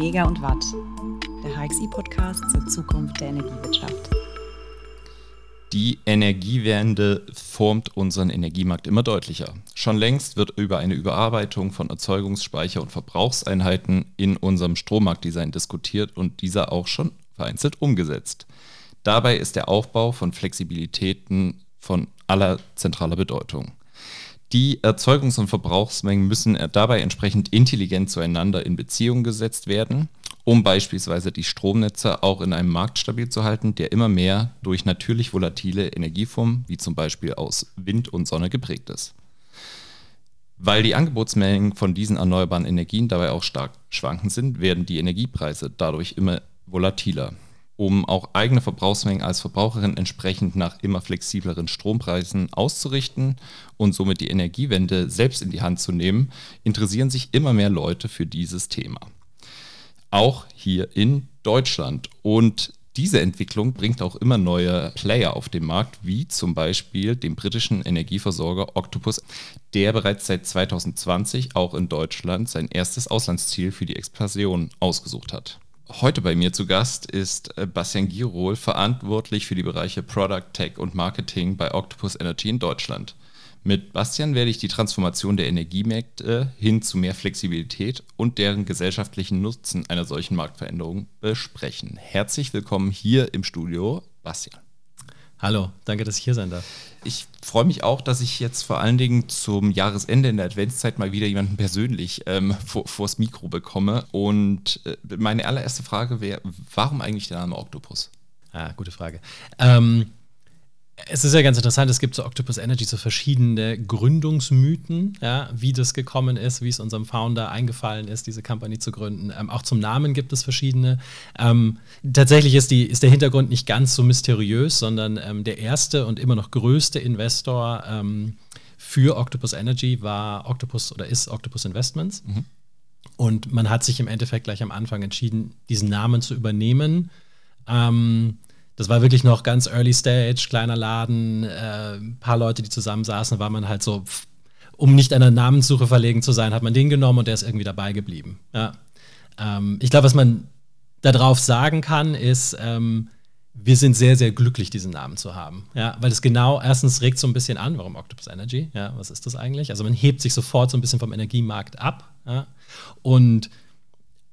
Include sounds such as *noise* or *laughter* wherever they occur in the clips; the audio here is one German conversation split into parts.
Mega und Watt, der HXI-Podcast zur Zukunft der Energiewirtschaft. Die Energiewende formt unseren Energiemarkt immer deutlicher. Schon längst wird über eine Überarbeitung von Erzeugungsspeicher und Verbrauchseinheiten in unserem Strommarktdesign diskutiert und dieser auch schon vereinzelt umgesetzt. Dabei ist der Aufbau von Flexibilitäten von aller zentraler Bedeutung. Die Erzeugungs- und Verbrauchsmengen müssen dabei entsprechend intelligent zueinander in Beziehung gesetzt werden, um beispielsweise die Stromnetze auch in einem Markt stabil zu halten, der immer mehr durch natürlich volatile Energieformen, wie zum Beispiel aus Wind und Sonne, geprägt ist. Weil die Angebotsmengen von diesen erneuerbaren Energien dabei auch stark schwankend sind, werden die Energiepreise dadurch immer volatiler um auch eigene Verbrauchsmengen als Verbraucherin entsprechend nach immer flexibleren Strompreisen auszurichten und somit die Energiewende selbst in die Hand zu nehmen, interessieren sich immer mehr Leute für dieses Thema. Auch hier in Deutschland. Und diese Entwicklung bringt auch immer neue Player auf den Markt, wie zum Beispiel den britischen Energieversorger Octopus, der bereits seit 2020 auch in Deutschland sein erstes Auslandsziel für die Expansion ausgesucht hat. Heute bei mir zu Gast ist äh, Bastian Girol, verantwortlich für die Bereiche Product, Tech und Marketing bei Octopus Energy in Deutschland. Mit Bastian werde ich die Transformation der Energiemärkte hin zu mehr Flexibilität und deren gesellschaftlichen Nutzen einer solchen Marktveränderung besprechen. Herzlich willkommen hier im Studio, Bastian. Hallo, danke, dass ich hier sein darf. Ich freue mich auch, dass ich jetzt vor allen Dingen zum Jahresende in der Adventszeit mal wieder jemanden persönlich ähm, vor, vors Mikro bekomme. Und äh, meine allererste Frage wäre, warum eigentlich der Name Octopus? Ah, gute Frage. Ähm, es ist ja ganz interessant, es gibt zu Octopus Energy so verschiedene Gründungsmythen, ja, wie das gekommen ist, wie es unserem Founder eingefallen ist, diese Company zu gründen. Ähm, auch zum Namen gibt es verschiedene. Ähm, tatsächlich ist, die, ist der Hintergrund nicht ganz so mysteriös, sondern ähm, der erste und immer noch größte Investor ähm, für Octopus Energy war Octopus oder ist Octopus Investments. Mhm. Und man hat sich im Endeffekt gleich am Anfang entschieden, diesen Namen zu übernehmen. Ähm, das war wirklich noch ganz early stage, kleiner Laden, äh, paar Leute, die zusammensaßen, war man halt so, um nicht einer Namenssuche verlegen zu sein, hat man den genommen und der ist irgendwie dabei geblieben. Ja. Ähm, ich glaube, was man darauf sagen kann, ist, ähm, wir sind sehr, sehr glücklich, diesen Namen zu haben. Ja, weil es genau, erstens regt so ein bisschen an, warum Octopus Energy? Ja, was ist das eigentlich? Also man hebt sich sofort so ein bisschen vom Energiemarkt ab. Ja, und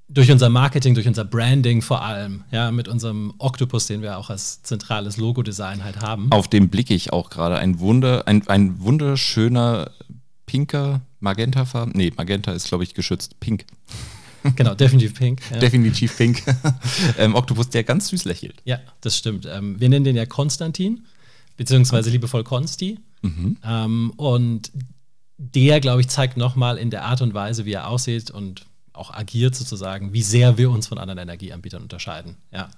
durch unser Marketing, durch unser Branding vor allem, ja, mit unserem Octopus, den wir auch als zentrales Logo-Design halt haben. Auf den blicke ich auch gerade. Ein, Wunder, ein, ein wunderschöner pinker Magentafarben. Nee, Magenta ist, glaube ich, geschützt. Pink. *laughs* Genau, definitiv pink. Ja. Definitiv pink. *laughs* ähm, Octopus, der ganz süß lächelt. Ja, das stimmt. Ähm, wir nennen den ja Konstantin, beziehungsweise liebevoll Konsti. Mhm. Ähm, und der, glaube ich, zeigt nochmal in der Art und Weise, wie er aussieht und auch agiert sozusagen, wie sehr wir uns von anderen Energieanbietern unterscheiden. Ja.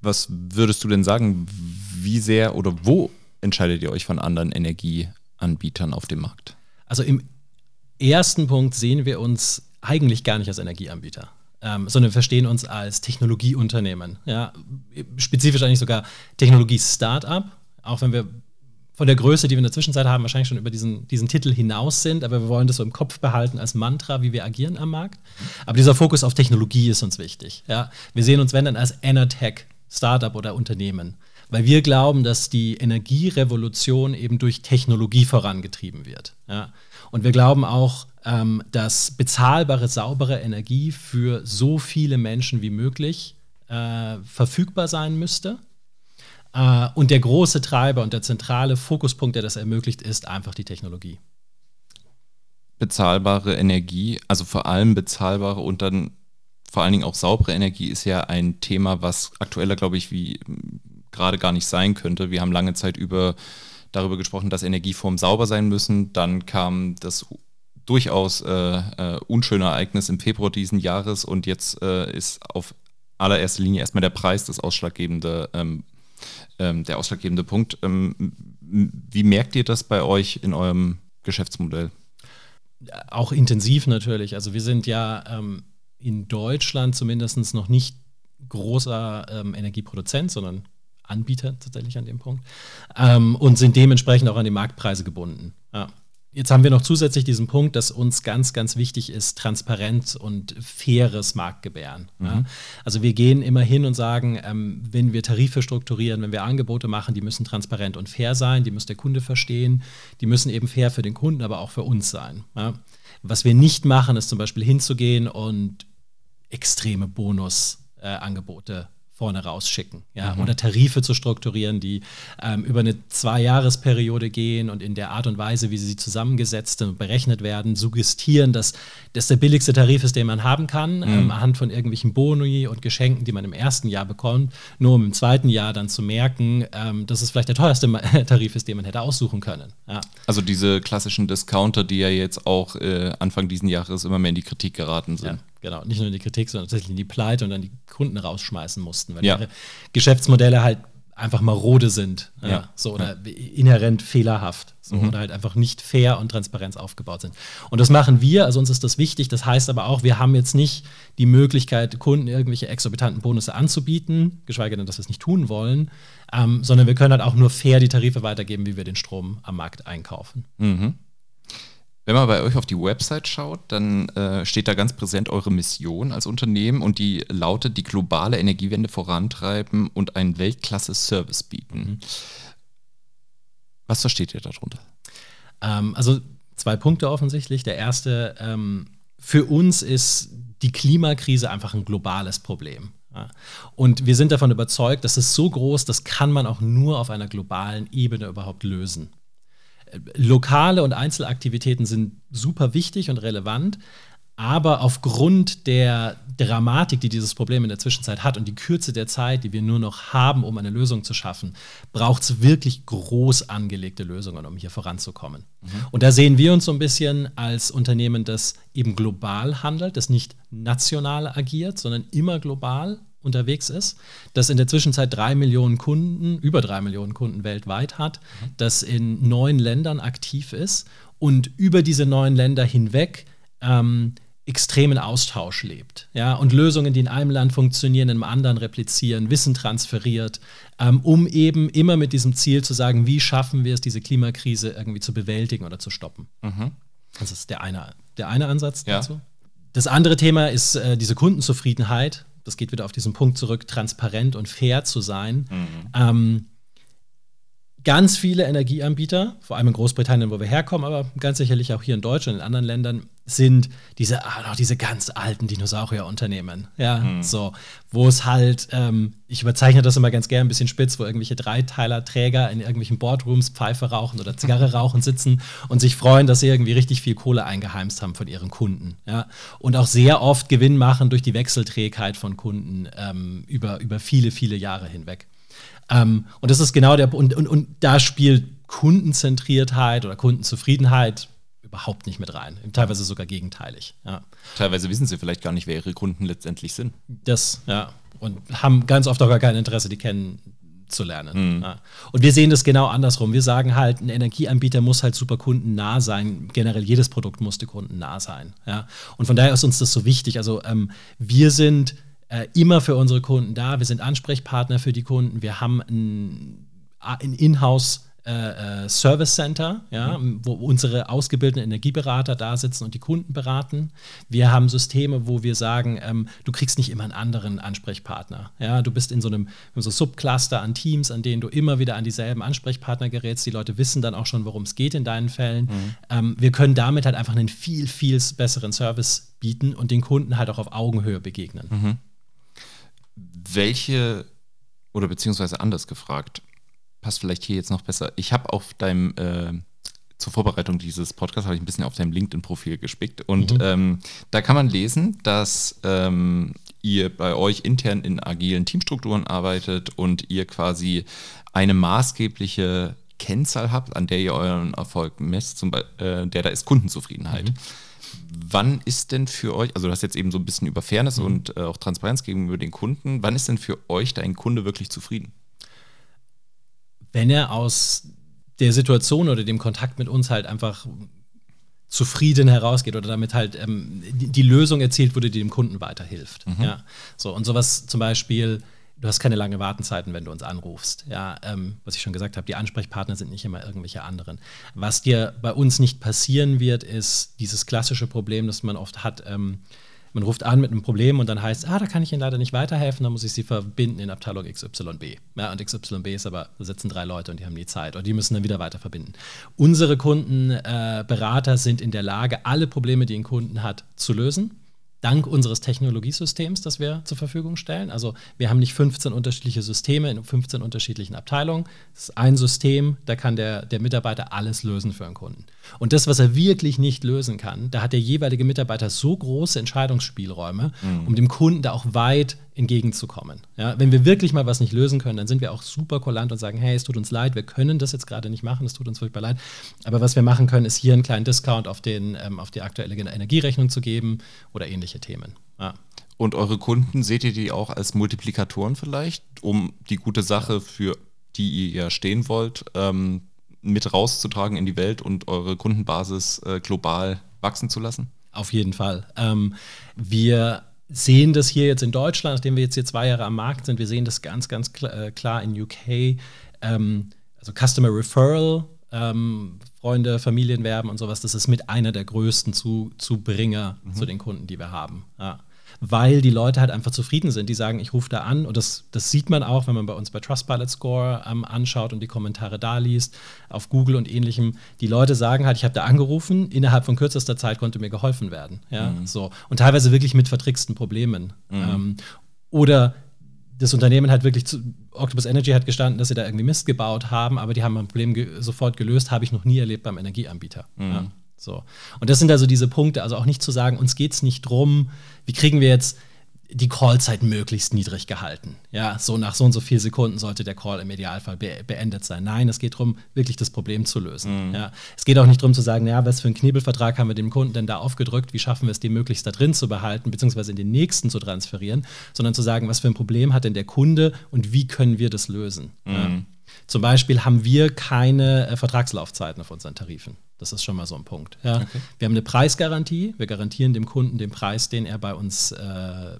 Was würdest du denn sagen, wie sehr oder wo entscheidet ihr euch von anderen Energieanbietern auf dem Markt? Also im ersten Punkt sehen wir uns eigentlich gar nicht als Energieanbieter. Ähm, sondern wir verstehen uns als Technologieunternehmen. Ja? Spezifisch eigentlich sogar Technologie-Startup, auch wenn wir von der Größe, die wir in der Zwischenzeit haben, wahrscheinlich schon über diesen, diesen Titel hinaus sind, aber wir wollen das so im Kopf behalten als Mantra, wie wir agieren am Markt. Aber dieser Fokus auf Technologie ist uns wichtig. Ja? Wir sehen uns, wenn dann, als Enertech, Startup oder Unternehmen, weil wir glauben, dass die Energierevolution eben durch Technologie vorangetrieben wird. Ja? Und wir glauben auch, ähm, dass bezahlbare, saubere Energie für so viele Menschen wie möglich äh, verfügbar sein müsste äh, und der große Treiber und der zentrale Fokuspunkt, der das ermöglicht, ist einfach die Technologie. Bezahlbare Energie, also vor allem bezahlbare und dann vor allen Dingen auch saubere Energie ist ja ein Thema, was aktueller, glaube ich, wie gerade gar nicht sein könnte. Wir haben lange Zeit über darüber gesprochen, dass Energieformen sauber sein müssen. Dann kam das durchaus äh, äh, unschöne Ereignis im Februar diesen Jahres und jetzt äh, ist auf allererster Linie erstmal der Preis das ausschlaggebende ähm, ähm, der ausschlaggebende Punkt. Ähm, wie merkt ihr das bei euch in eurem Geschäftsmodell? Auch intensiv natürlich. Also wir sind ja ähm, in Deutschland zumindest noch nicht großer ähm, Energieproduzent, sondern Anbieter tatsächlich an dem Punkt ähm, und sind dementsprechend auch an die Marktpreise gebunden. Ja. Jetzt haben wir noch zusätzlich diesen Punkt, dass uns ganz, ganz wichtig ist, Transparenz und faires Marktgebären. Mhm. Ja. Also wir gehen immer hin und sagen, ähm, wenn wir Tarife strukturieren, wenn wir Angebote machen, die müssen transparent und fair sein, die muss der Kunde verstehen, die müssen eben fair für den Kunden, aber auch für uns sein. Ja. Was wir nicht machen, ist zum Beispiel hinzugehen und extreme Bonusangebote äh, vorne rausschicken. Ja? Mhm. Oder Tarife zu strukturieren, die ähm, über eine Zwei-Jahres-Periode gehen und in der Art und Weise, wie sie zusammengesetzt und berechnet werden, suggestieren, dass das der billigste Tarif ist, den man haben kann, mhm. ähm, anhand von irgendwelchen Boni und Geschenken, die man im ersten Jahr bekommt, nur um im zweiten Jahr dann zu merken, ähm, dass es vielleicht der teuerste *laughs* Tarif ist, den man hätte aussuchen können. Ja. Also diese klassischen Discounter, die ja jetzt auch äh, Anfang diesen Jahres immer mehr in die Kritik geraten sind. Ja. Genau, nicht nur in die Kritik, sondern tatsächlich in die Pleite und dann die Kunden rausschmeißen mussten, weil ja. ihre Geschäftsmodelle halt einfach marode sind. Ja. ja so oder ja. inhärent fehlerhaft. So, mhm. Oder halt einfach nicht fair und Transparenz aufgebaut sind. Und das machen wir, also uns ist das wichtig. Das heißt aber auch, wir haben jetzt nicht die Möglichkeit, Kunden irgendwelche exorbitanten Bonusse anzubieten, geschweige denn, dass wir es nicht tun wollen, ähm, sondern wir können halt auch nur fair die Tarife weitergeben, wie wir den Strom am Markt einkaufen. Mhm. Wenn man bei euch auf die Website schaut, dann äh, steht da ganz präsent eure Mission als Unternehmen und die lautet, die globale Energiewende vorantreiben und einen Weltklasse-Service bieten. Mhm. Was versteht ihr darunter? Ähm, also zwei Punkte offensichtlich. Der erste, ähm, für uns ist die Klimakrise einfach ein globales Problem. Und wir sind davon überzeugt, dass es so groß, das kann man auch nur auf einer globalen Ebene überhaupt lösen lokale und Einzelaktivitäten sind super wichtig und relevant, aber aufgrund der Dramatik, die dieses Problem in der Zwischenzeit hat und die Kürze der Zeit, die wir nur noch haben, um eine Lösung zu schaffen, braucht es wirklich groß angelegte Lösungen, um hier voranzukommen. Mhm. Und da sehen wir uns so ein bisschen als Unternehmen, das eben global handelt, das nicht national agiert, sondern immer global unterwegs ist, das in der Zwischenzeit drei Millionen Kunden, über drei Millionen Kunden weltweit hat, mhm. das in neun Ländern aktiv ist und über diese neun Länder hinweg ähm, extremen Austausch lebt. Ja, und Lösungen, die in einem Land funktionieren, in einem anderen replizieren, Wissen transferiert, ähm, um eben immer mit diesem Ziel zu sagen, wie schaffen wir es, diese Klimakrise irgendwie zu bewältigen oder zu stoppen. Mhm. Das ist der eine, der eine Ansatz ja. dazu. Das andere Thema ist äh, diese Kundenzufriedenheit das geht wieder auf diesen Punkt zurück, transparent und fair zu sein. Mhm. Ähm, ganz viele Energieanbieter, vor allem in Großbritannien, wo wir herkommen, aber ganz sicherlich auch hier in Deutschland und in anderen Ländern, sind diese, ah, diese ganz alten Dinosaurierunternehmen. Ja, mhm. so, wo es halt, ähm, ich überzeichne das immer ganz gerne ein bisschen spitz, wo irgendwelche Dreiteiler-Träger in irgendwelchen Boardrooms Pfeife rauchen oder Zigarre *laughs* rauchen sitzen und sich freuen, dass sie irgendwie richtig viel Kohle eingeheimst haben von ihren Kunden. Ja, und auch sehr oft Gewinn machen durch die Wechselträgheit von Kunden ähm, über, über viele, viele Jahre hinweg. Ähm, und das ist genau der und, und, und da spielt Kundenzentriertheit oder Kundenzufriedenheit überhaupt nicht mit rein. Teilweise sogar gegenteilig. Ja. Teilweise wissen sie vielleicht gar nicht, wer ihre Kunden letztendlich sind. Das, ja. Und haben ganz oft auch gar kein Interesse, die kennenzulernen. Mhm. Ja. Und wir sehen das genau andersrum. Wir sagen halt, ein Energieanbieter muss halt super kundennah sein. Generell jedes Produkt muss die Kunden nah sein. Ja. Und von daher ist uns das so wichtig. Also ähm, wir sind äh, immer für unsere Kunden da. Wir sind Ansprechpartner für die Kunden. Wir haben ein, ein Inhouse äh, äh, Service Center, ja, mhm. wo unsere ausgebildeten Energieberater da sitzen und die Kunden beraten. Wir haben Systeme, wo wir sagen, ähm, du kriegst nicht immer einen anderen Ansprechpartner. Ja, du bist in so einem in so Subcluster an Teams, an denen du immer wieder an dieselben Ansprechpartner gerätst. Die Leute wissen dann auch schon, worum es geht in deinen Fällen. Mhm. Ähm, wir können damit halt einfach einen viel, viel besseren Service bieten und den Kunden halt auch auf Augenhöhe begegnen. Mhm welche, oder beziehungsweise anders gefragt, passt vielleicht hier jetzt noch besser. Ich habe auf deinem, äh, zur Vorbereitung dieses Podcasts, habe ich ein bisschen auf deinem LinkedIn-Profil gespickt und mhm. ähm, da kann man lesen, dass ähm, ihr bei euch intern in agilen Teamstrukturen arbeitet und ihr quasi eine maßgebliche Kennzahl habt, an der ihr euren Erfolg messt, zum Beispiel, äh, der da ist Kundenzufriedenheit. Mhm wann ist denn für euch, also du hast jetzt eben so ein bisschen über Fairness mhm. und äh, auch Transparenz gegenüber den Kunden, wann ist denn für euch dein Kunde wirklich zufrieden? Wenn er aus der Situation oder dem Kontakt mit uns halt einfach zufrieden herausgeht oder damit halt ähm, die, die, Lösung erzielt wurde, die dem Kunden weiterhilft. Mhm. Ja, so und sowas zum Beispiel Du hast keine lange Wartenzeiten, wenn du uns anrufst. Ja, ähm, was ich schon gesagt habe, die Ansprechpartner sind nicht immer irgendwelche anderen. Was dir bei uns nicht passieren wird, ist dieses klassische Problem, das man oft hat. Ähm, man ruft an mit einem Problem und dann heißt, ah, da kann ich Ihnen leider nicht weiterhelfen, dann muss ich Sie verbinden in Abteilung XYB. Ja, und XYB ist aber, da sitzen drei Leute und die haben die Zeit oder die müssen dann wieder weiter verbinden. Unsere Kundenberater äh, sind in der Lage, alle Probleme, die ein Kunden hat, zu lösen dank unseres Technologiesystems, das wir zur Verfügung stellen. Also wir haben nicht 15 unterschiedliche Systeme in 15 unterschiedlichen Abteilungen. Es ist ein System, da kann der, der Mitarbeiter alles lösen für einen Kunden. Und das, was er wirklich nicht lösen kann, da hat der jeweilige Mitarbeiter so große Entscheidungsspielräume, mhm. um dem Kunden da auch weit entgegenzukommen. Ja, wenn wir wirklich mal was nicht lösen können, dann sind wir auch super kulant und sagen, hey, es tut uns leid, wir können das jetzt gerade nicht machen, es tut uns furchtbar leid. Aber was wir machen können, ist hier einen kleinen Discount auf, den, ähm, auf die aktuelle Energierechnung zu geben oder ähnliche Themen. Ja. Und eure Kunden, seht ihr die auch als Multiplikatoren vielleicht, um die gute Sache, für die ihr ja stehen wollt, ähm, mit rauszutragen in die Welt und eure Kundenbasis äh, global wachsen zu lassen? Auf jeden Fall. Ähm, wir sehen das hier jetzt in Deutschland, nachdem wir jetzt hier zwei Jahre am Markt sind, wir sehen das ganz, ganz klar, äh, klar in UK. Ähm, also Customer Referral, ähm, Freunde, Familienwerben und sowas, das ist mit einer der größten zu, Zubringer mhm. zu den Kunden, die wir haben. Ja weil die Leute halt einfach zufrieden sind. Die sagen, ich rufe da an und das, das sieht man auch, wenn man bei uns bei Trustpilot Score ähm, anschaut und die Kommentare da liest, auf Google und ähnlichem. Die Leute sagen halt, ich habe da angerufen, innerhalb von kürzester Zeit konnte mir geholfen werden. Ja, mhm. so. Und teilweise wirklich mit vertricksten Problemen. Mhm. Ähm, oder das Unternehmen hat wirklich zu, Octopus Energy hat gestanden, dass sie da irgendwie Mist gebaut haben, aber die haben ein Problem ge sofort gelöst, habe ich noch nie erlebt beim Energieanbieter. Mhm. Ja. So. Und das sind also diese Punkte, also auch nicht zu sagen, uns geht es nicht drum, wie kriegen wir jetzt die Callzeit möglichst niedrig gehalten. Ja, so nach so und so vielen Sekunden sollte der Call im Idealfall be beendet sein. Nein, es geht darum, wirklich das Problem zu lösen. Mhm. Ja, es geht auch nicht darum zu sagen, ja, was für einen Knebelvertrag haben wir dem Kunden denn da aufgedrückt, wie schaffen wir es, den möglichst da drin zu behalten, beziehungsweise in den nächsten zu transferieren, sondern zu sagen, was für ein Problem hat denn der Kunde und wie können wir das lösen. Mhm. Ja. Zum Beispiel haben wir keine äh, Vertragslaufzeiten auf unseren Tarifen. Das ist schon mal so ein Punkt. Ja. Okay. Wir haben eine Preisgarantie. Wir garantieren dem Kunden den Preis, den er bei uns äh,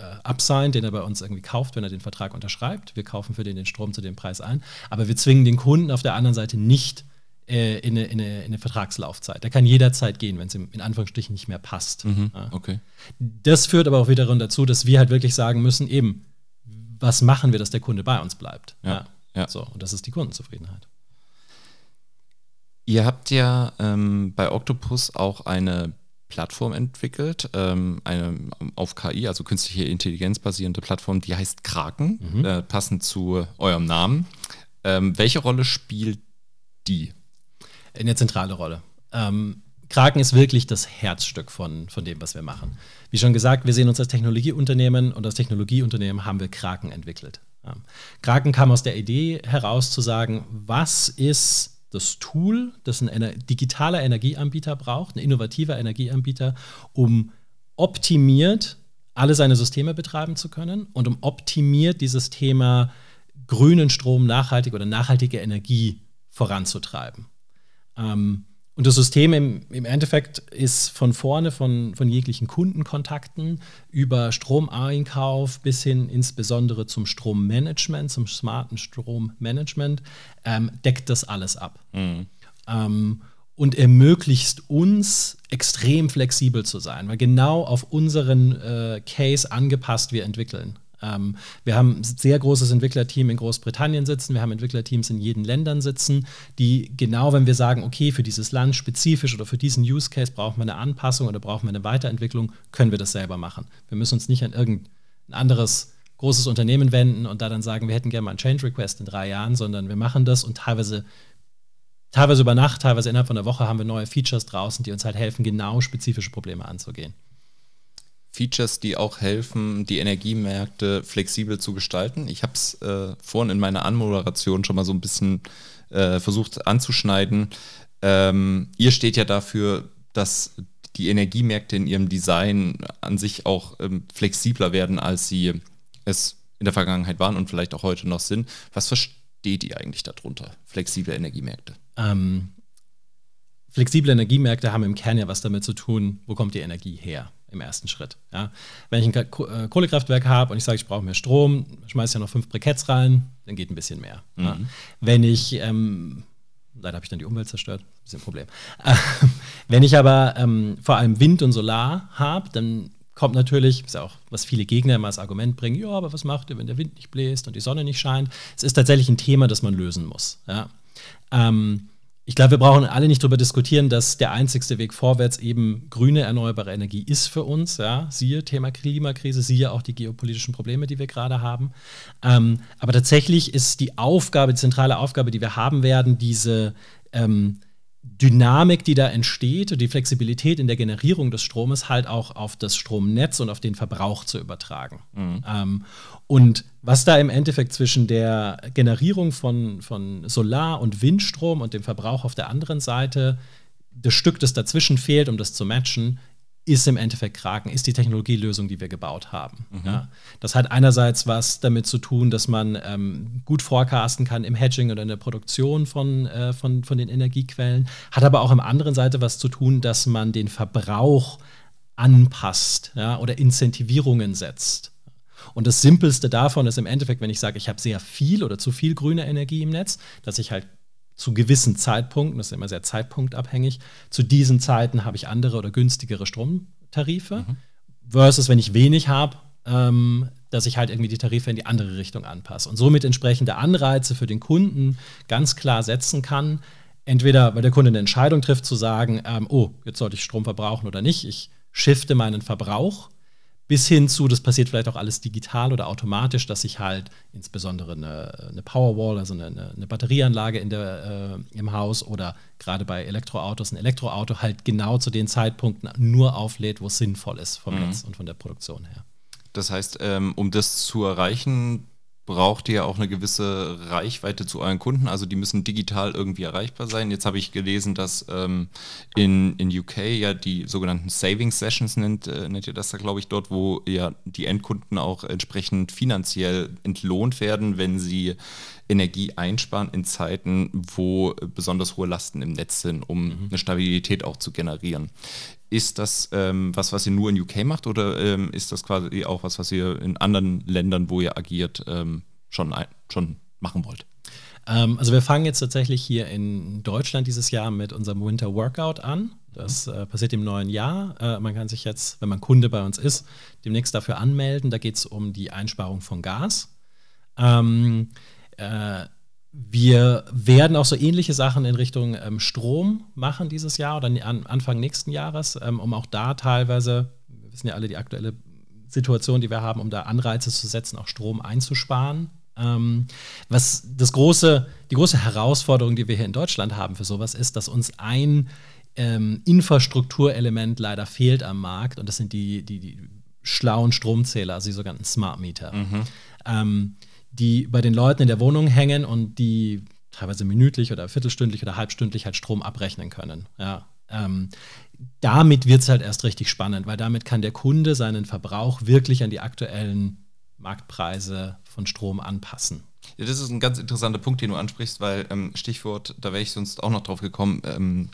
äh, den er bei uns irgendwie kauft, wenn er den Vertrag unterschreibt. Wir kaufen für den den Strom zu dem Preis ein. Aber wir zwingen den Kunden auf der anderen Seite nicht äh, in, eine, in, eine, in, eine, Vertragslaufzeit. Der kann jederzeit gehen, wenn es ihm in Anführungsstrichen nicht mehr passt. Mhm, ja. Okay. Das führt aber auch wiederum dazu, dass wir halt wirklich sagen müssen, eben, was machen wir, dass der Kunde bei uns bleibt? Ja. Ja. So, und das ist die Kundenzufriedenheit. Ihr habt ja ähm, bei Octopus auch eine Plattform entwickelt, ähm, eine auf KI, also künstliche Intelligenz basierende Plattform, die heißt Kraken, mhm. äh, passend zu eurem Namen. Ähm, welche Rolle spielt die? Eine zentrale Rolle. Ähm, Kraken ist wirklich das Herzstück von, von dem, was wir machen. Wie schon gesagt, wir sehen uns als Technologieunternehmen und als Technologieunternehmen haben wir Kraken entwickelt. Kraken kam aus der Idee heraus zu sagen, was ist das Tool, das ein digitaler Energieanbieter braucht, ein innovativer Energieanbieter, um optimiert alle seine Systeme betreiben zu können und um optimiert dieses Thema grünen Strom, nachhaltig oder nachhaltige Energie voranzutreiben. Ähm, und das System im, im, Endeffekt ist von vorne von, von jeglichen Kundenkontakten über Stromeinkauf bis hin insbesondere zum Strommanagement, zum smarten Strommanagement, ähm, deckt das alles ab. Mhm. Ähm, und ermöglicht uns extrem flexibel zu sein, weil genau auf unseren äh, Case angepasst wir entwickeln. Ähm, wir haben ein sehr großes Entwicklerteam in Großbritannien sitzen, wir haben Entwicklerteams in jeden Ländern sitzen, die genau, wenn wir sagen, okay, für dieses Land spezifisch oder für diesen Use Case brauchen wir eine Anpassung oder brauchen wir eine Weiterentwicklung, können wir das selber machen. Wir müssen uns nicht an irgendein anderes großes Unternehmen wenden und da dann sagen, wir hätten gerne mal einen Change Request in drei Jahren, sondern wir machen das und teilweise teilweise über Nacht, teilweise innerhalb von einer Woche haben wir neue Features draußen, die uns halt helfen, genau spezifische Probleme anzugehen. Features, die auch helfen, die Energiemärkte flexibel zu gestalten. Ich habe es äh, vorhin in meiner Anmoderation schon mal so ein bisschen äh, versucht anzuschneiden. Ähm, ihr steht ja dafür, dass die Energiemärkte in ihrem Design an sich auch ähm, flexibler werden, als sie es in der Vergangenheit waren und vielleicht auch heute noch sind. Was versteht ihr eigentlich darunter, flexible Energiemärkte? Ähm, flexible Energiemärkte haben im Kern ja was damit zu tun, wo kommt die Energie her. Im ersten Schritt. Ja. Wenn ich ein äh, Kohlekraftwerk habe und ich sage, ich brauche mehr Strom, schmeiße ja noch fünf Briketts rein, dann geht ein bisschen mehr. Mhm. Ja. Wenn ich, ähm, leider habe ich dann die Umwelt zerstört, ein bisschen ein Problem. *laughs* wenn ich aber ähm, vor allem Wind und Solar habe, dann kommt natürlich, ist ja auch, was viele Gegner immer als Argument bringen, ja, aber was macht ihr, wenn der Wind nicht bläst und die Sonne nicht scheint? Es ist tatsächlich ein Thema, das man lösen muss. Ja. Ähm, ich glaube, wir brauchen alle nicht darüber diskutieren, dass der einzigste Weg vorwärts eben grüne erneuerbare Energie ist für uns. Ja? Siehe Thema Klimakrise, siehe auch die geopolitischen Probleme, die wir gerade haben. Ähm, aber tatsächlich ist die Aufgabe, die zentrale Aufgabe, die wir haben werden, diese ähm, Dynamik, die da entsteht und die Flexibilität in der Generierung des Stromes halt auch auf das Stromnetz und auf den Verbrauch zu übertragen. Mhm. Ähm, und was da im Endeffekt zwischen der Generierung von, von Solar- und Windstrom und dem Verbrauch auf der anderen Seite, das Stück, das dazwischen fehlt, um das zu matchen, ist im Endeffekt Kraken, ist die Technologielösung, die wir gebaut haben. Mhm. Ja. Das hat einerseits was damit zu tun, dass man ähm, gut forecasten kann im Hedging oder in der Produktion von, äh, von, von den Energiequellen, hat aber auch im anderen Seite was zu tun, dass man den Verbrauch anpasst ja, oder Incentivierungen setzt. Und das Simpelste davon ist im Endeffekt, wenn ich sage, ich habe sehr viel oder zu viel grüne Energie im Netz, dass ich halt zu gewissen Zeitpunkten, das ist immer sehr zeitpunktabhängig, zu diesen Zeiten habe ich andere oder günstigere Stromtarife, mhm. versus wenn ich wenig habe, ähm, dass ich halt irgendwie die Tarife in die andere Richtung anpasse und somit entsprechende Anreize für den Kunden ganz klar setzen kann. Entweder, weil der Kunde eine Entscheidung trifft, zu sagen, ähm, oh, jetzt sollte ich Strom verbrauchen oder nicht, ich shifte meinen Verbrauch bis hin zu, das passiert vielleicht auch alles digital oder automatisch, dass ich halt insbesondere eine, eine Powerwall, also eine, eine Batterieanlage in der, äh, im Haus oder gerade bei Elektroautos ein Elektroauto halt genau zu den Zeitpunkten nur auflädt, wo es sinnvoll ist vom mhm. Netz und von der Produktion her. Das heißt, ähm, um das zu erreichen, braucht ihr auch eine gewisse Reichweite zu euren Kunden. Also die müssen digital irgendwie erreichbar sein. Jetzt habe ich gelesen, dass ähm, in, in UK ja die sogenannten Saving Sessions nennt, äh, nennt ihr das da, glaube ich, dort, wo ja die Endkunden auch entsprechend finanziell entlohnt werden, wenn sie Energie einsparen in Zeiten, wo besonders hohe Lasten im Netz sind, um mhm. eine Stabilität auch zu generieren. Ist das ähm, was, was ihr nur in UK macht oder ähm, ist das quasi auch was, was ihr in anderen Ländern, wo ihr agiert, ähm, schon, schon machen wollt? Ähm, also wir fangen jetzt tatsächlich hier in Deutschland dieses Jahr mit unserem Winter Workout an. Das äh, passiert im neuen Jahr. Äh, man kann sich jetzt, wenn man Kunde bei uns ist, demnächst dafür anmelden. Da geht es um die Einsparung von Gas. Ähm, äh, wir werden auch so ähnliche Sachen in Richtung ähm, Strom machen dieses Jahr oder an, Anfang nächsten Jahres, ähm, um auch da teilweise, wir wissen ja alle die aktuelle Situation, die wir haben, um da Anreize zu setzen, auch Strom einzusparen. Ähm, was das große, die große Herausforderung, die wir hier in Deutschland haben für sowas, ist, dass uns ein ähm, Infrastrukturelement leider fehlt am Markt und das sind die, die, die schlauen Stromzähler, also die sogenannten Smart Meter. Mhm. Die bei den Leuten in der Wohnung hängen und die teilweise minütlich oder viertelstündlich oder halbstündlich halt Strom abrechnen können. Ja. Ähm, damit wird es halt erst richtig spannend, weil damit kann der Kunde seinen Verbrauch wirklich an die aktuellen Marktpreise von Strom anpassen. Ja, das ist ein ganz interessanter Punkt, den du ansprichst, weil ähm, Stichwort, da wäre ich sonst auch noch drauf gekommen, ähm,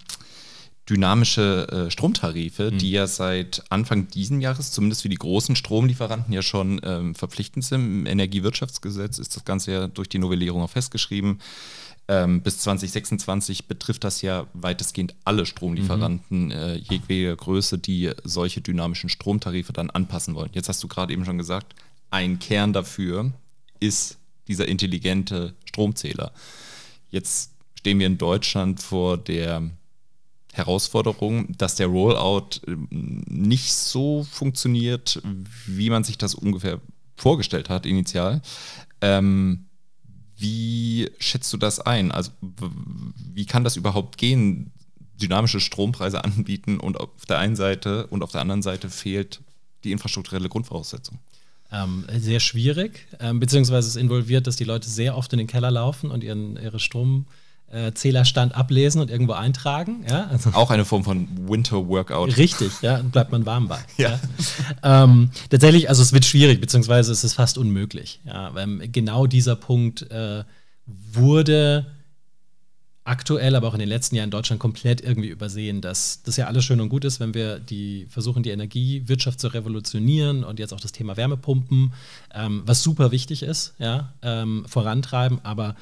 dynamische äh, Stromtarife, mhm. die ja seit Anfang diesen Jahres, zumindest für die großen Stromlieferanten, ja schon ähm, verpflichtend sind. Im Energiewirtschaftsgesetz ist das Ganze ja durch die Novellierung auch festgeschrieben. Ähm, bis 2026 betrifft das ja weitestgehend alle Stromlieferanten mhm. äh, jedweder Größe, die solche dynamischen Stromtarife dann anpassen wollen. Jetzt hast du gerade eben schon gesagt, ein Kern dafür ist dieser intelligente Stromzähler. Jetzt stehen wir in Deutschland vor der Herausforderung, dass der Rollout ähm, nicht so funktioniert, wie man sich das ungefähr vorgestellt hat initial. Ähm, wie schätzt du das ein? Also wie kann das überhaupt gehen, dynamische Strompreise anbieten und auf der einen Seite und auf der anderen Seite fehlt die infrastrukturelle Grundvoraussetzung? Ähm, sehr schwierig, ähm, beziehungsweise es involviert, dass die Leute sehr oft in den Keller laufen und ihren, ihre Strom äh, Zählerstand ablesen und irgendwo eintragen. Ja? Also, Auch eine Form von Winter Workout. Richtig, ja, bleibt man warm bei. ja. ja. Ähm, tatsächlich, also es wird schwierig, beziehungsweise es ist fast unmöglich. Ja? Weil genau dieser Punkt äh, wurde aktuell, aber auch in den letzten Jahren in Deutschland komplett irgendwie übersehen, dass das ja alles schön und gut ist, wenn wir die versuchen, die Energiewirtschaft zu revolutionieren und jetzt auch das Thema Wärmepumpen, ähm, was super wichtig ist, ja, ähm, vorantreiben. Aber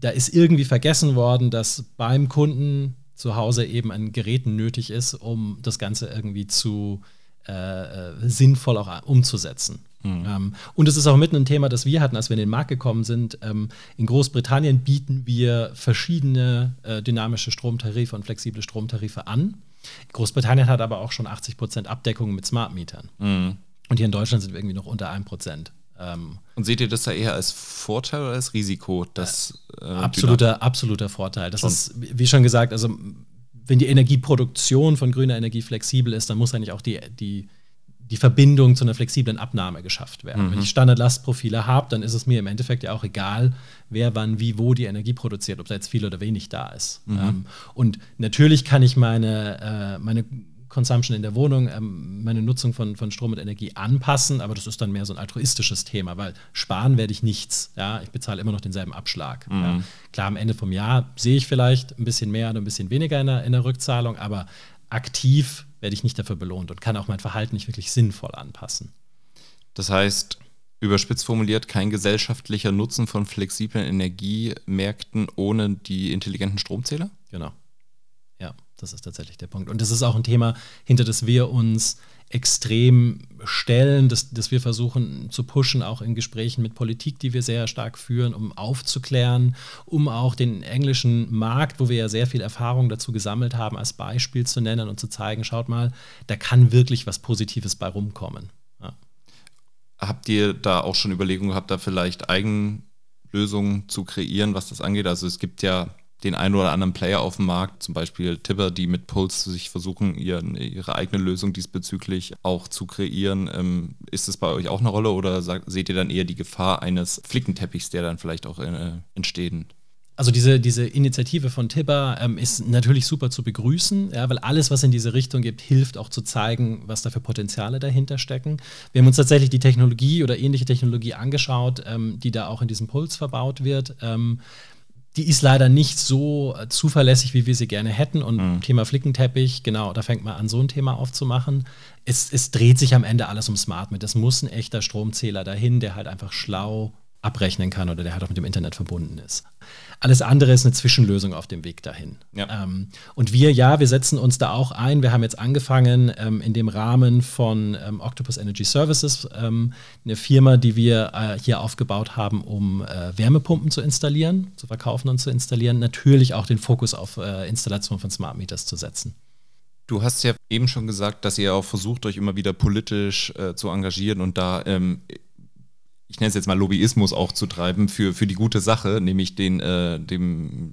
da ist irgendwie vergessen worden, dass beim Kunden zu Hause eben an Geräten nötig ist, um das Ganze irgendwie zu äh, äh sinnvoll auch umzusetzen. Mhm. Ähm, und es ist auch mitten ein Thema, das wir hatten, als wir in den Markt gekommen sind. Ähm, in Großbritannien bieten wir verschiedene äh, dynamische Stromtarife und flexible Stromtarife an. Großbritannien hat aber auch schon 80 Prozent Abdeckung mit Smart Mietern. Mhm. Und hier in Deutschland sind wir irgendwie noch unter 1 Prozent. Ähm, und seht ihr das da eher als Vorteil oder als Risiko? Dass, äh, absoluter, absoluter Vorteil. Das schon. ist, wie schon gesagt, also wenn die Energieproduktion von grüner Energie flexibel ist, dann muss eigentlich auch die, die die Verbindung zu einer flexiblen Abnahme geschafft werden. Mhm. Wenn ich Standardlastprofile habe, dann ist es mir im Endeffekt ja auch egal, wer wann, wie, wo die Energie produziert, ob da jetzt viel oder wenig da ist. Mhm. Ähm, und natürlich kann ich meine, äh, meine Consumption in der Wohnung, ähm, meine Nutzung von, von Strom und Energie anpassen, aber das ist dann mehr so ein altruistisches Thema, weil sparen werde ich nichts. Ja? Ich bezahle immer noch denselben Abschlag. Mhm. Ja? Klar, am Ende vom Jahr sehe ich vielleicht ein bisschen mehr oder ein bisschen weniger in der, in der Rückzahlung, aber aktiv werde ich nicht dafür belohnt und kann auch mein Verhalten nicht wirklich sinnvoll anpassen. Das heißt, überspitzt formuliert, kein gesellschaftlicher Nutzen von flexiblen Energiemärkten ohne die intelligenten Stromzähler? Genau. Das ist tatsächlich der Punkt. Und das ist auch ein Thema, hinter das wir uns extrem stellen, dass, dass wir versuchen zu pushen, auch in Gesprächen mit Politik, die wir sehr stark führen, um aufzuklären, um auch den englischen Markt, wo wir ja sehr viel Erfahrung dazu gesammelt haben, als Beispiel zu nennen und zu zeigen, schaut mal, da kann wirklich was Positives bei rumkommen. Ja. Habt ihr da auch schon Überlegungen gehabt, da vielleicht Eigenlösungen zu kreieren, was das angeht? Also es gibt ja den einen oder anderen Player auf dem Markt, zum Beispiel Tipper, die mit Pulse sich versuchen, ihren, ihre eigene Lösung diesbezüglich auch zu kreieren. Ähm, ist das bei euch auch eine Rolle oder sagt, seht ihr dann eher die Gefahr eines Flickenteppichs, der dann vielleicht auch äh, entstehen? Also diese, diese Initiative von Tipper ähm, ist natürlich super zu begrüßen, ja, weil alles, was in diese Richtung gibt, hilft auch zu zeigen, was da für Potenziale dahinter stecken. Wir haben uns tatsächlich die Technologie oder ähnliche Technologie angeschaut, ähm, die da auch in diesem Puls verbaut wird. Ähm, die ist leider nicht so äh, zuverlässig, wie wir sie gerne hätten. Und mhm. Thema Flickenteppich, genau, da fängt man an, so ein Thema aufzumachen. Es, es dreht sich am Ende alles um Smart mit. Es muss ein echter Stromzähler dahin, der halt einfach schlau abrechnen kann oder der halt auch mit dem Internet verbunden ist. Alles andere ist eine Zwischenlösung auf dem Weg dahin. Ja. Ähm, und wir, ja, wir setzen uns da auch ein. Wir haben jetzt angefangen ähm, in dem Rahmen von ähm, Octopus Energy Services, ähm, eine Firma, die wir äh, hier aufgebaut haben, um äh, Wärmepumpen zu installieren, zu verkaufen und zu installieren. Natürlich auch den Fokus auf äh, Installation von Smart Meters zu setzen. Du hast ja eben schon gesagt, dass ihr auch versucht, euch immer wieder politisch äh, zu engagieren und da ähm, ich nenne es jetzt mal Lobbyismus auch zu treiben für, für die gute Sache, nämlich den, äh, dem,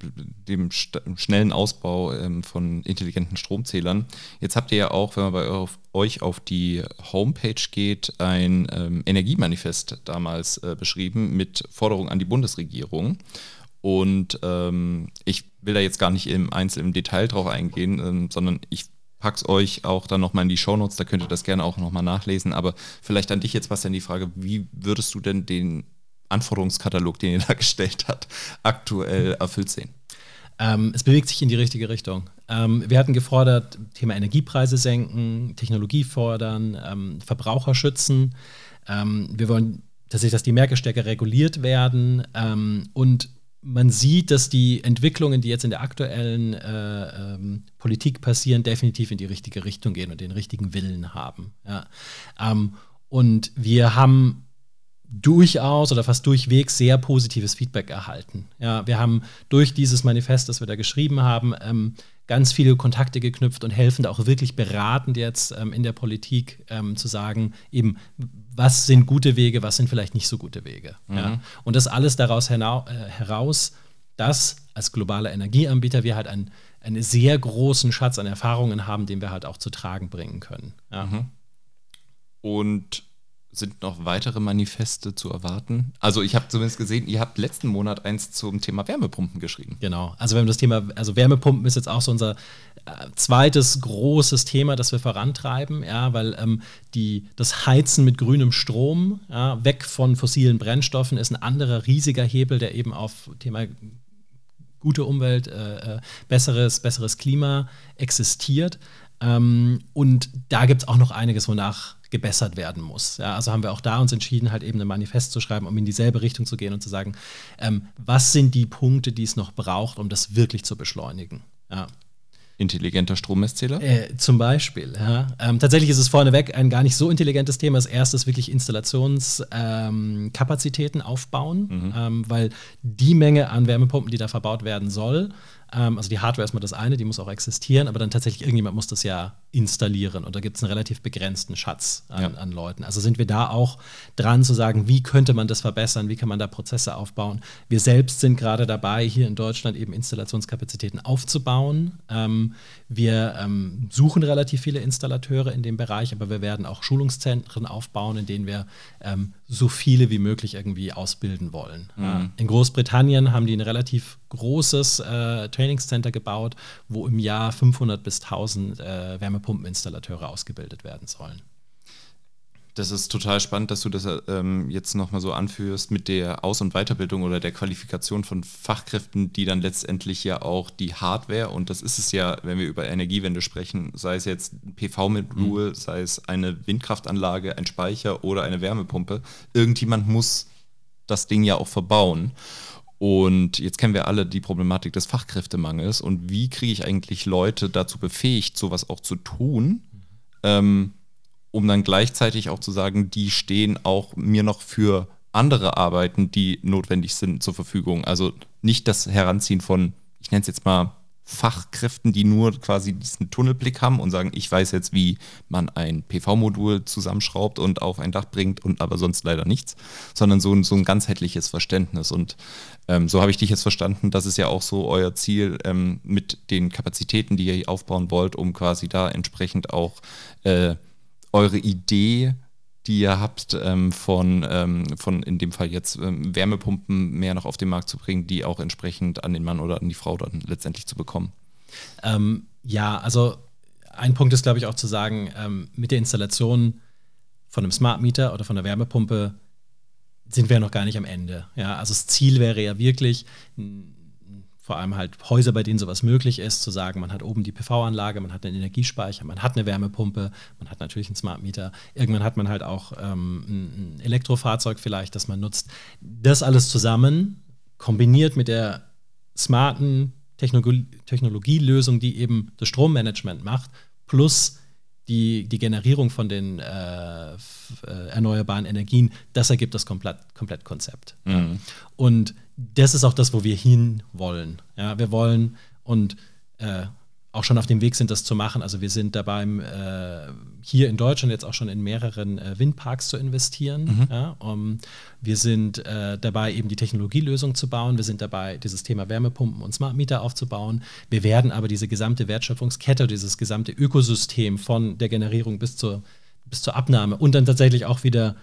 dem schnellen Ausbau ähm, von intelligenten Stromzählern. Jetzt habt ihr ja auch, wenn man bei auf, euch auf die Homepage geht, ein ähm, Energiemanifest damals äh, beschrieben mit Forderungen an die Bundesregierung. Und ähm, ich will da jetzt gar nicht im Einzelnen Detail drauf eingehen, ähm, sondern ich pack's euch auch dann nochmal in die Shownotes, da könnt ihr das gerne auch nochmal nachlesen. Aber vielleicht an dich jetzt, denn die Frage, wie würdest du denn den Anforderungskatalog, den ihr da *laughs* gestellt habt, aktuell erfüllt sehen? Ähm, es bewegt sich in die richtige Richtung. Ähm, wir hatten gefordert, Thema Energiepreise senken, Technologie fordern, ähm, Verbraucher schützen. Ähm, wir wollen tatsächlich, dass die Märkte stärker reguliert werden ähm, und man sieht, dass die Entwicklungen, die jetzt in der aktuellen äh, ähm, Politik passieren, definitiv in die richtige Richtung gehen und den richtigen Willen haben. Ja. Ähm, und wir haben durchaus oder fast durchweg sehr positives Feedback erhalten. Ja, wir haben durch dieses Manifest, das wir da geschrieben haben, ähm, ganz viele Kontakte geknüpft und helfen da auch wirklich beratend jetzt ähm, in der Politik ähm, zu sagen, eben, was sind gute Wege, was sind vielleicht nicht so gute Wege. Mhm. Ja? Und das alles daraus äh, heraus, dass als globaler Energieanbieter wir halt einen, einen sehr großen Schatz an Erfahrungen haben, den wir halt auch zu tragen bringen können. Ja? Mhm. Und sind noch weitere Manifeste zu erwarten? Also ich habe zumindest gesehen, ihr habt letzten Monat eins zum Thema Wärmepumpen geschrieben. Genau, also haben das Thema, also Wärmepumpen ist jetzt auch so unser äh, zweites großes Thema, das wir vorantreiben, ja, weil ähm, die, das Heizen mit grünem Strom, ja, weg von fossilen Brennstoffen, ist ein anderer riesiger Hebel, der eben auf Thema gute Umwelt, äh, äh, besseres, besseres Klima existiert. Ähm, und da gibt es auch noch einiges, wonach gebessert werden muss. Ja, also haben wir auch da uns entschieden, halt eben ein Manifest zu schreiben, um in dieselbe Richtung zu gehen und zu sagen, ähm, was sind die Punkte, die es noch braucht, um das wirklich zu beschleunigen. Ja. Intelligenter Strommesszähler? Äh, zum Beispiel. Ja. Ähm, tatsächlich ist es vorneweg ein gar nicht so intelligentes Thema. Das erste ist wirklich Installationskapazitäten ähm, aufbauen, mhm. ähm, weil die Menge an Wärmepumpen, die da verbaut werden soll, ähm, also die Hardware ist mal das eine, die muss auch existieren, aber dann tatsächlich irgendjemand muss das ja installieren. Und da gibt es einen relativ begrenzten Schatz an, ja. an, Leuten. Also sind wir da auch dran zu sagen, wie könnte man das verbessern, wie kann man da Prozesse aufbauen. Wir selbst sind gerade dabei, hier in Deutschland eben Installationskapazitäten aufzubauen. Ähm, wir ähm, suchen relativ viele Installateure in dem Bereich, aber wir werden auch Schulungszentren aufbauen, in denen wir ähm, so viele wie möglich irgendwie ausbilden wollen. Mhm. In Großbritannien haben die ein relativ großes äh, Trainingscenter gebaut, wo im Jahr 500 bis 1000 äh, Wärmepumpeninstallateure ausgebildet werden sollen. Das ist total spannend, dass du das ähm, jetzt nochmal so anführst mit der Aus- und Weiterbildung oder der Qualifikation von Fachkräften, die dann letztendlich ja auch die Hardware, und das ist es ja, wenn wir über Energiewende sprechen, sei es jetzt ein PV-Modul, mhm. sei es eine Windkraftanlage, ein Speicher oder eine Wärmepumpe, irgendjemand muss das Ding ja auch verbauen. Und jetzt kennen wir alle die Problematik des Fachkräftemangels und wie kriege ich eigentlich Leute dazu befähigt, sowas auch zu tun? Mhm. Ähm, um dann gleichzeitig auch zu sagen, die stehen auch mir noch für andere Arbeiten, die notwendig sind, zur Verfügung. Also nicht das Heranziehen von, ich nenne es jetzt mal Fachkräften, die nur quasi diesen Tunnelblick haben und sagen, ich weiß jetzt, wie man ein PV-Modul zusammenschraubt und auf ein Dach bringt und aber sonst leider nichts, sondern so ein, so ein ganzheitliches Verständnis. Und ähm, so habe ich dich jetzt verstanden, das ist ja auch so euer Ziel ähm, mit den Kapazitäten, die ihr aufbauen wollt, um quasi da entsprechend auch äh, eure Idee, die ihr habt, ähm, von, ähm, von in dem Fall jetzt ähm, Wärmepumpen mehr noch auf den Markt zu bringen, die auch entsprechend an den Mann oder an die Frau dann letztendlich zu bekommen? Ähm, ja, also ein Punkt ist, glaube ich, auch zu sagen, ähm, mit der Installation von einem Smart Meter oder von einer Wärmepumpe sind wir noch gar nicht am Ende. Ja, also das Ziel wäre ja wirklich, vor allem halt Häuser, bei denen sowas möglich ist, zu sagen, man hat oben die PV-Anlage, man hat einen Energiespeicher, man hat eine Wärmepumpe, man hat natürlich einen Smart Meter. Irgendwann hat man halt auch ähm, ein Elektrofahrzeug vielleicht, das man nutzt. Das alles zusammen, kombiniert mit der smarten Technologie Technologielösung, die eben das Strommanagement macht, plus die, die Generierung von den äh, äh erneuerbaren Energien, das ergibt das Komplett, Komplettkonzept. Mhm. Und das ist auch das, wo wir hin wollen. Ja, wir wollen und äh, auch schon auf dem Weg sind, das zu machen. Also wir sind dabei, äh, hier in Deutschland jetzt auch schon in mehreren äh, Windparks zu investieren. Mhm. Ja, um, wir sind äh, dabei, eben die Technologielösung zu bauen. Wir sind dabei, dieses Thema Wärmepumpen und Smart Meter aufzubauen. Wir werden aber diese gesamte Wertschöpfungskette, dieses gesamte Ökosystem von der Generierung bis zur, bis zur Abnahme und dann tatsächlich auch wieder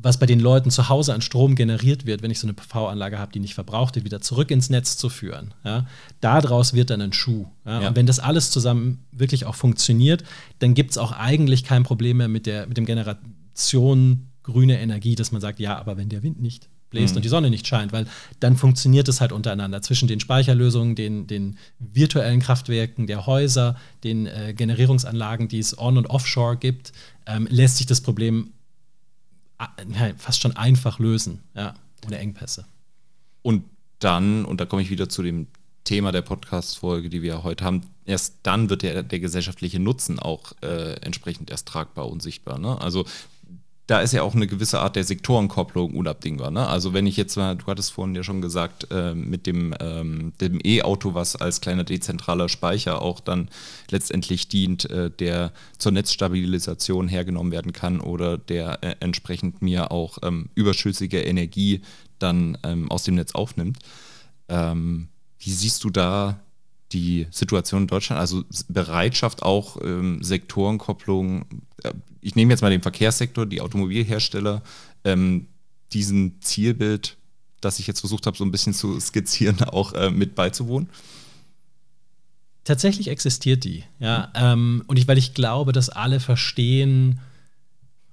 was bei den Leuten zu Hause an Strom generiert wird, wenn ich so eine PV-Anlage habe, die nicht verbraucht wird, wieder zurück ins Netz zu führen. Ja? Daraus wird dann ein Schuh. Ja? Ja. Und wenn das alles zusammen wirklich auch funktioniert, dann gibt es auch eigentlich kein Problem mehr mit, der, mit dem Generation grüne Energie, dass man sagt, ja, aber wenn der Wind nicht bläst mhm. und die Sonne nicht scheint, weil dann funktioniert es halt untereinander zwischen den Speicherlösungen, den, den virtuellen Kraftwerken der Häuser, den äh, Generierungsanlagen, die es on- und offshore gibt, ähm, lässt sich das Problem fast schon einfach lösen, ja, ohne Engpässe. Und dann, und da komme ich wieder zu dem Thema der Podcast-Folge, die wir heute haben, erst dann wird der, der gesellschaftliche Nutzen auch äh, entsprechend erst tragbar und sichtbar. Ne? Also da ist ja auch eine gewisse Art der Sektorenkopplung unabdingbar. Ne? Also wenn ich jetzt mal, du hattest vorhin ja schon gesagt, äh, mit dem ähm, E-Auto, was als kleiner dezentraler Speicher auch dann letztendlich dient, äh, der zur Netzstabilisation hergenommen werden kann oder der äh, entsprechend mir auch ähm, überschüssige Energie dann ähm, aus dem Netz aufnimmt. Ähm, wie siehst du da die Situation in Deutschland, also Bereitschaft auch ähm, Sektorenkopplung, äh, ich nehme jetzt mal den Verkehrssektor, die Automobilhersteller, ähm, diesen Zielbild, das ich jetzt versucht habe, so ein bisschen zu skizzieren, *laughs* auch äh, mit beizuwohnen? Tatsächlich existiert die, ja. Ähm, und ich, weil ich glaube, dass alle verstehen,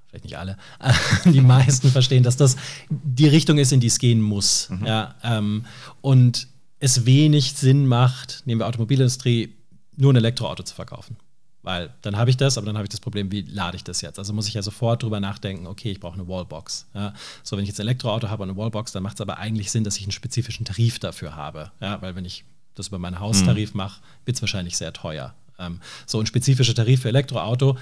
vielleicht nicht alle, *laughs* die meisten verstehen, dass das die Richtung ist, in die es gehen muss. Mhm. Ja, ähm, und es wenig Sinn macht, nehmen wir Automobilindustrie, nur ein Elektroauto zu verkaufen. Weil dann habe ich das, aber dann habe ich das Problem, wie lade ich das jetzt? Also muss ich ja sofort drüber nachdenken, okay, ich brauche eine Wallbox. Ja? So, wenn ich jetzt ein Elektroauto habe und eine Wallbox, dann macht es aber eigentlich Sinn, dass ich einen spezifischen Tarif dafür habe. Ja? Weil wenn ich das über meinen Haustarif mhm. mache, wird es wahrscheinlich sehr teuer. Ähm, so ein spezifischer Tarif für Elektroauto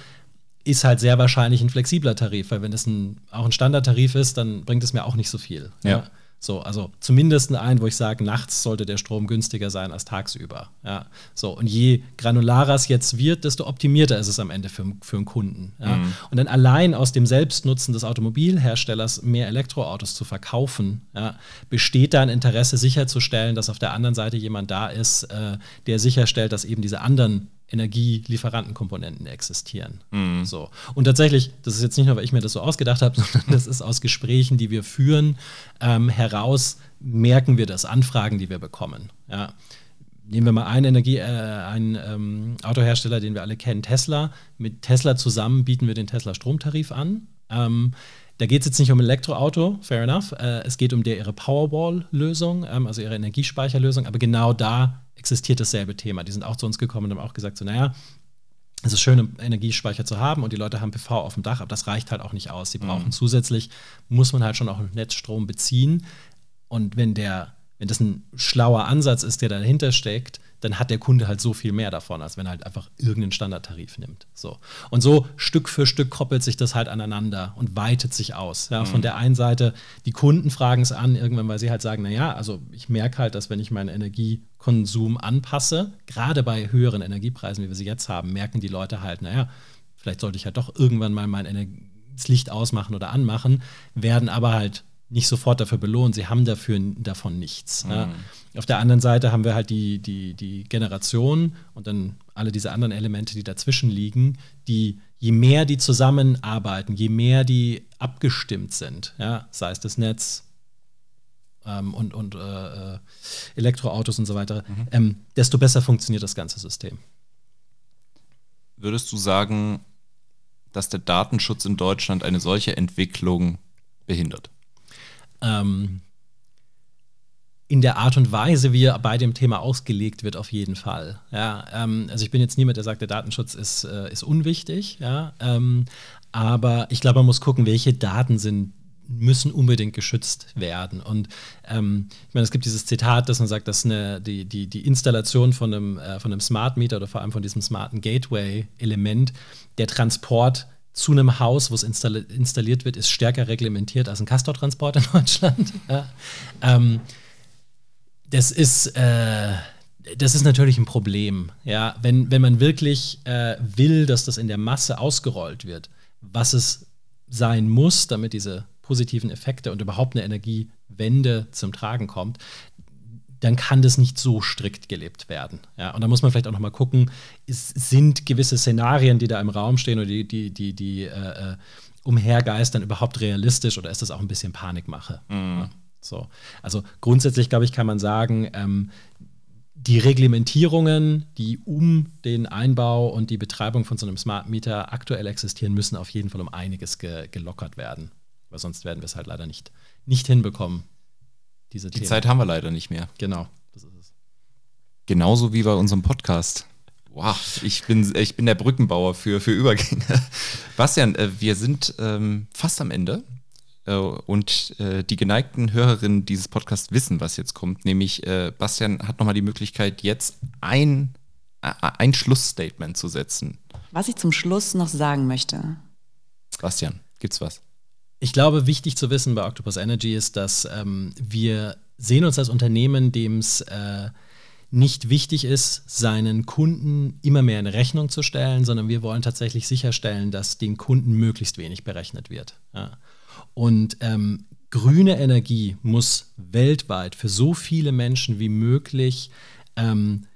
ist halt sehr wahrscheinlich ein flexibler Tarif, weil wenn es ein, auch ein Standardtarif ist, dann bringt es mir auch nicht so viel. Ja. So, also zumindest ein, wo ich sage, nachts sollte der Strom günstiger sein als tagsüber. Ja, so. Und je granularer es jetzt wird, desto optimierter ist es am Ende für, für einen Kunden. Ja. Mhm. Und dann allein aus dem Selbstnutzen des Automobilherstellers mehr Elektroautos zu verkaufen, ja, besteht da ein Interesse sicherzustellen, dass auf der anderen Seite jemand da ist, äh, der sicherstellt, dass eben diese anderen Energielieferantenkomponenten existieren. Mhm. So. Und tatsächlich, das ist jetzt nicht nur, weil ich mir das so ausgedacht habe, *laughs* sondern das ist aus Gesprächen, die wir führen, ähm, heraus merken wir das, Anfragen, die wir bekommen. Ja. Nehmen wir mal einen Energie, äh, einen ähm, Autohersteller, den wir alle kennen, Tesla. Mit Tesla zusammen bieten wir den Tesla Stromtarif an. Ähm, da geht es jetzt nicht um Elektroauto, fair enough. Äh, es geht um der, ihre Powerwall-Lösung, ähm, also ihre Energiespeicherlösung, aber genau da existiert dasselbe Thema. Die sind auch zu uns gekommen und haben auch gesagt, so, naja, es ist schön, einen Energiespeicher zu haben und die Leute haben PV auf dem Dach, aber das reicht halt auch nicht aus. Sie brauchen mhm. zusätzlich, muss man halt schon auch Netzstrom beziehen. Und wenn der, wenn das ein schlauer Ansatz ist, der dahinter steckt, dann hat der Kunde halt so viel mehr davon, als wenn er halt einfach irgendeinen Standardtarif nimmt. So. Und so Stück für Stück koppelt sich das halt aneinander und weitet sich aus. Ja, mhm. Von der einen Seite, die Kunden fragen es an, irgendwann, weil sie halt sagen, naja, also ich merke halt, dass wenn ich meinen Energiekonsum anpasse, gerade bei höheren Energiepreisen, wie wir sie jetzt haben, merken die Leute halt, naja, vielleicht sollte ich halt doch irgendwann mal mein Energie das Licht ausmachen oder anmachen, werden aber halt nicht sofort dafür belohnt. Sie haben dafür davon nichts. Mhm. Ja. Auf der anderen Seite haben wir halt die, die, die Generation und dann alle diese anderen Elemente, die dazwischen liegen, die je mehr die zusammenarbeiten, je mehr die abgestimmt sind, ja, sei es das Netz ähm, und, und äh, äh Elektroautos und so weiter, mhm. ähm, desto besser funktioniert das ganze System. Würdest du sagen, dass der Datenschutz in Deutschland eine solche Entwicklung behindert? Ähm, in der Art und Weise, wie er bei dem Thema ausgelegt wird, auf jeden Fall. Ja, ähm, also ich bin jetzt niemand, der sagt, der Datenschutz ist, äh, ist unwichtig, ja, ähm, aber ich glaube, man muss gucken, welche Daten sind müssen unbedingt geschützt werden. Und ähm, ich meine, es gibt dieses Zitat, dass man sagt, dass eine, die, die, die Installation von einem, äh, von einem Smart Meter oder vor allem von diesem smarten Gateway-Element, der Transport zu einem Haus, wo es installiert wird, ist stärker reglementiert als ein Castortransport in *laughs* Deutschland. Ja. Ähm, das ist äh, das ist natürlich ein Problem. Ja, wenn, wenn man wirklich äh, will, dass das in der Masse ausgerollt wird, was es sein muss, damit diese positiven Effekte und überhaupt eine Energiewende zum Tragen kommt, dann kann das nicht so strikt gelebt werden. Ja, und da muss man vielleicht auch noch mal gucken, es sind gewisse Szenarien, die da im Raum stehen oder die, die, die, die äh, äh, umhergeistern, überhaupt realistisch oder ist das auch ein bisschen Panikmache? Mhm. Ja, so. Also grundsätzlich, glaube ich, kann man sagen, ähm, die Reglementierungen, die um den Einbau und die Betreibung von so einem Smart Meter aktuell existieren, müssen auf jeden Fall um einiges ge gelockert werden. Weil sonst werden wir es halt leider nicht, nicht hinbekommen, diese Die Themen. Zeit haben wir leider nicht mehr. Genau, das ist es. Genauso wie bei unserem Podcast. Wow, ich bin, ich bin der Brückenbauer für, für Übergänge. *laughs* Bastian, äh, wir sind ähm, fast am Ende. Äh, und äh, die geneigten Hörerinnen dieses Podcasts wissen, was jetzt kommt. Nämlich, äh, Bastian hat nochmal die Möglichkeit, jetzt ein, äh, ein Schlussstatement zu setzen. Was ich zum Schluss noch sagen möchte. Bastian, gibt's was? Ich glaube, wichtig zu wissen bei Octopus Energy ist, dass ähm, wir sehen uns als Unternehmen, dem es äh, nicht wichtig ist, seinen Kunden immer mehr in Rechnung zu stellen, sondern wir wollen tatsächlich sicherstellen, dass den Kunden möglichst wenig berechnet wird. Ja. Und ähm, grüne Energie muss weltweit für so viele Menschen wie möglich ähm,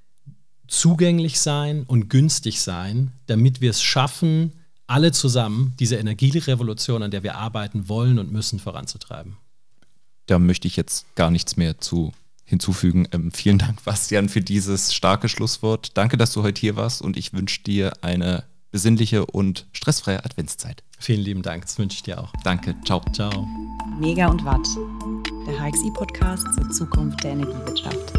zugänglich sein und günstig sein, damit wir es schaffen, alle zusammen diese Energierevolution, an der wir arbeiten wollen und müssen, voranzutreiben. Da möchte ich jetzt gar nichts mehr zu hinzufügen. Ähm, vielen Dank, Bastian, für dieses starke Schlusswort. Danke, dass du heute hier warst und ich wünsche dir eine besinnliche und stressfreie Adventszeit. Vielen lieben Dank, das wünsche ich dir auch. Danke, ciao. Ciao. Mega und Watt, der HXI-Podcast zur Zukunft der Energiewirtschaft.